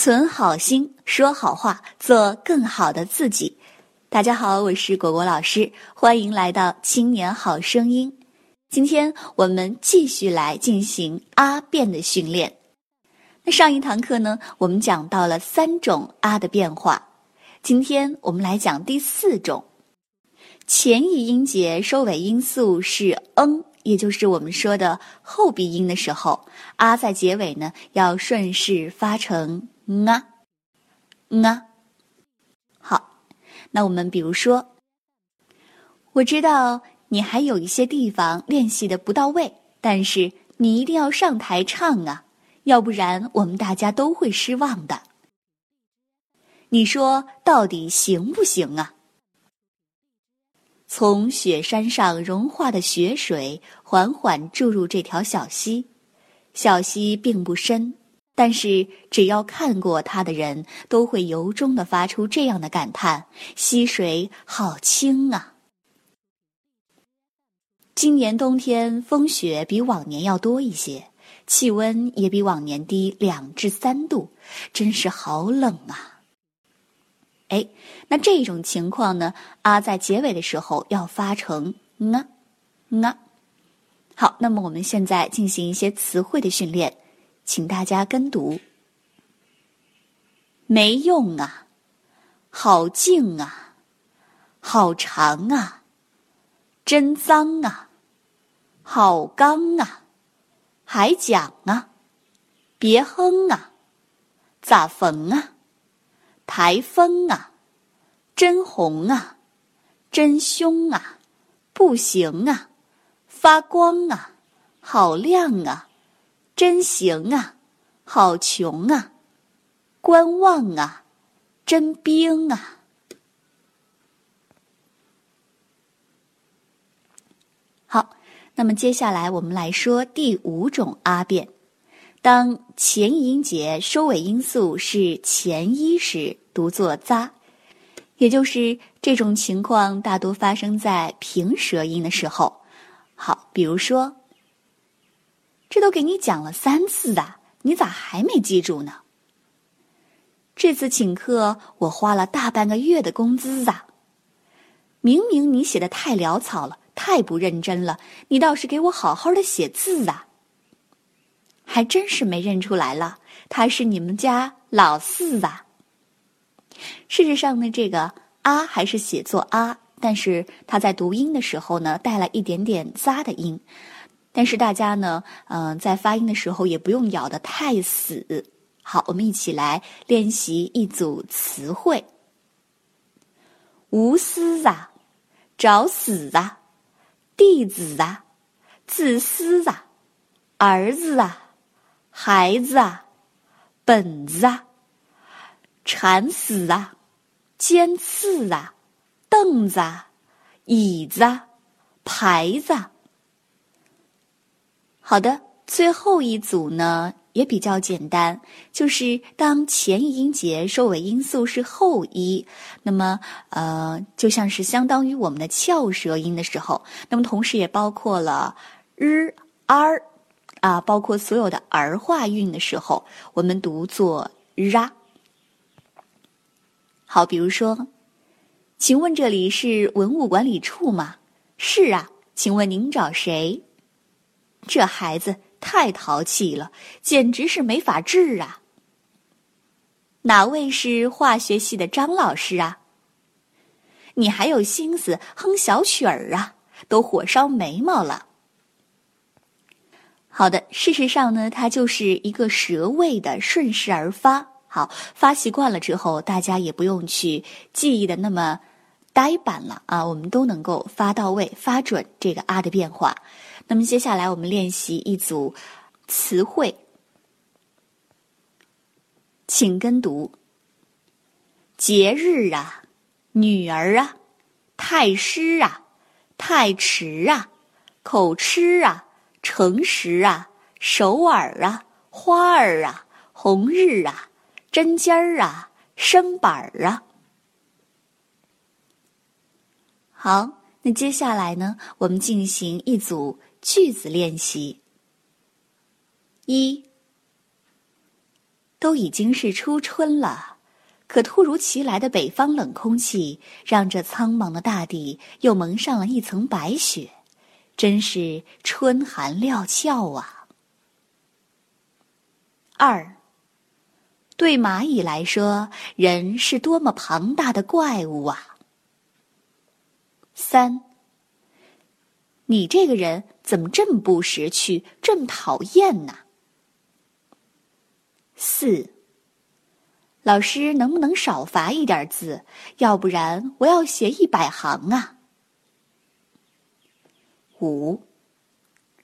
存好心，说好话，做更好的自己。大家好，我是果果老师，欢迎来到青年好声音。今天我们继续来进行阿变的训练。那上一堂课呢，我们讲到了三种阿的变化，今天我们来讲第四种。前一音节收尾音素是嗯。也就是我们说的后鼻音的时候，啊在结尾呢要顺势发成啊啊。好，那我们比如说，我知道你还有一些地方练习的不到位，但是你一定要上台唱啊，要不然我们大家都会失望的。你说到底行不行啊？从雪山上融化的雪水缓缓注入这条小溪，小溪并不深，但是只要看过它的人，都会由衷的发出这样的感叹：溪水好清啊！今年冬天风雪比往年要多一些，气温也比往年低两至三度，真是好冷啊！哎，那这种情况呢？啊，在结尾的时候要发成呢、呢。好，那么我们现在进行一些词汇的训练，请大家跟读。没用啊，好静啊，好长啊，真脏啊，好刚啊，还讲啊，别哼啊，咋缝啊？台风啊，真红啊，真凶啊，不行啊，发光啊，好亮啊，真行啊，好穷啊，观望啊，真冰啊。好，那么接下来我们来说第五种阿变。当前一音节收尾音素是前一时，读作“咂”，也就是这种情况大多发生在平舌音的时候。好，比如说，这都给你讲了三次的，你咋还没记住呢？这次请客我花了大半个月的工资啊！明明你写的太潦草了，太不认真了，你倒是给我好好的写字啊！还真是没认出来了，他是你们家老四啊。事实上呢，这个“啊”还是写作“啊”，但是他在读音的时候呢，带了一点点“咂”的音。但是大家呢，嗯，在发音的时候也不用咬得太死。好，我们一起来练习一组词汇：无私啊，找死啊，弟子啊，自私啊，儿子啊。孩子啊，本子啊，馋死啊，尖刺啊，凳子啊，椅子啊，牌子。好的，最后一组呢也比较简单，就是当前一音节收尾音素是后一，那么呃，就像是相当于我们的翘舌音的时候，那么同时也包括了日、r。啊，包括所有的儿化韵的时候，我们读作 “r”。好，比如说，请问这里是文物管理处吗？是啊，请问您找谁？这孩子太淘气了，简直是没法治啊！哪位是化学系的张老师啊？你还有心思哼小曲儿啊？都火烧眉毛了。好的，事实上呢，它就是一个舌位的顺势而发。好，发习惯了之后，大家也不用去记忆的那么呆板了啊，我们都能够发到位、发准这个啊的变化。那么接下来我们练习一组词汇，请跟读：节日啊，女儿啊，太师啊，太迟啊，口吃啊。诚实啊，首尔啊，花儿啊，红日啊，针尖儿啊，身板儿啊。好，那接下来呢，我们进行一组句子练习。一，都已经是初春了，可突如其来的北方冷空气让这苍茫的大地又蒙上了一层白雪，真是春寒料峭啊。二，对蚂蚁来说，人是多么庞大的怪物啊！三，你这个人怎么这么不识趣，这么讨厌呢？四，老师能不能少罚一点字？要不然我要写一百行啊！五，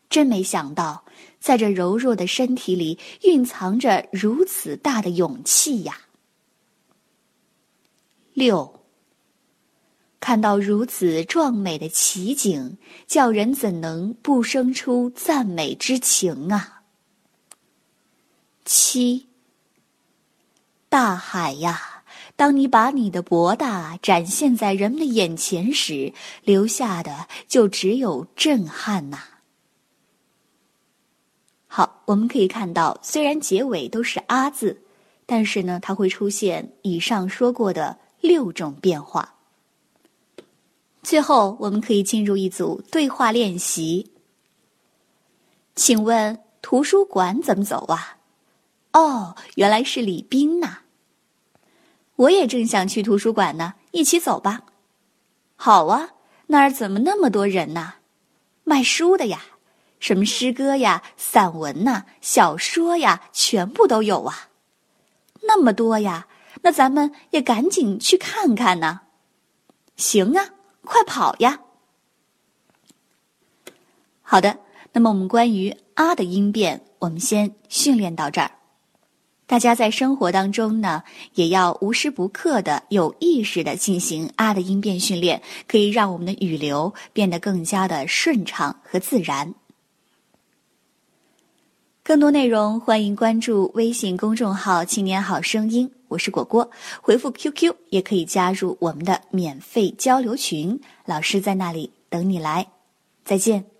真没想到，在这柔弱的身体里蕴藏着如此大的勇气呀！六。看到如此壮美的奇景，叫人怎能不生出赞美之情啊？七，大海呀，当你把你的博大展现在人们的眼前时，留下的就只有震撼呐。好，我们可以看到，虽然结尾都是“啊”字，但是呢，它会出现以上说过的六种变化。最后，我们可以进入一组对话练习。请问图书馆怎么走啊？哦，原来是李斌呐。我也正想去图书馆呢，一起走吧。好啊，那儿怎么那么多人呢？卖书的呀，什么诗歌呀、散文呐、小说呀，全部都有啊。那么多呀，那咱们也赶紧去看看呢。行啊。快跑呀！好的，那么我们关于“啊”的音变，我们先训练到这儿。大家在生活当中呢，也要无时不刻的有意识的进行“啊”的音变训练，可以让我们的语流变得更加的顺畅和自然。更多内容，欢迎关注微信公众号“青年好声音”。我是果果，回复 QQ 也可以加入我们的免费交流群，老师在那里等你来，再见。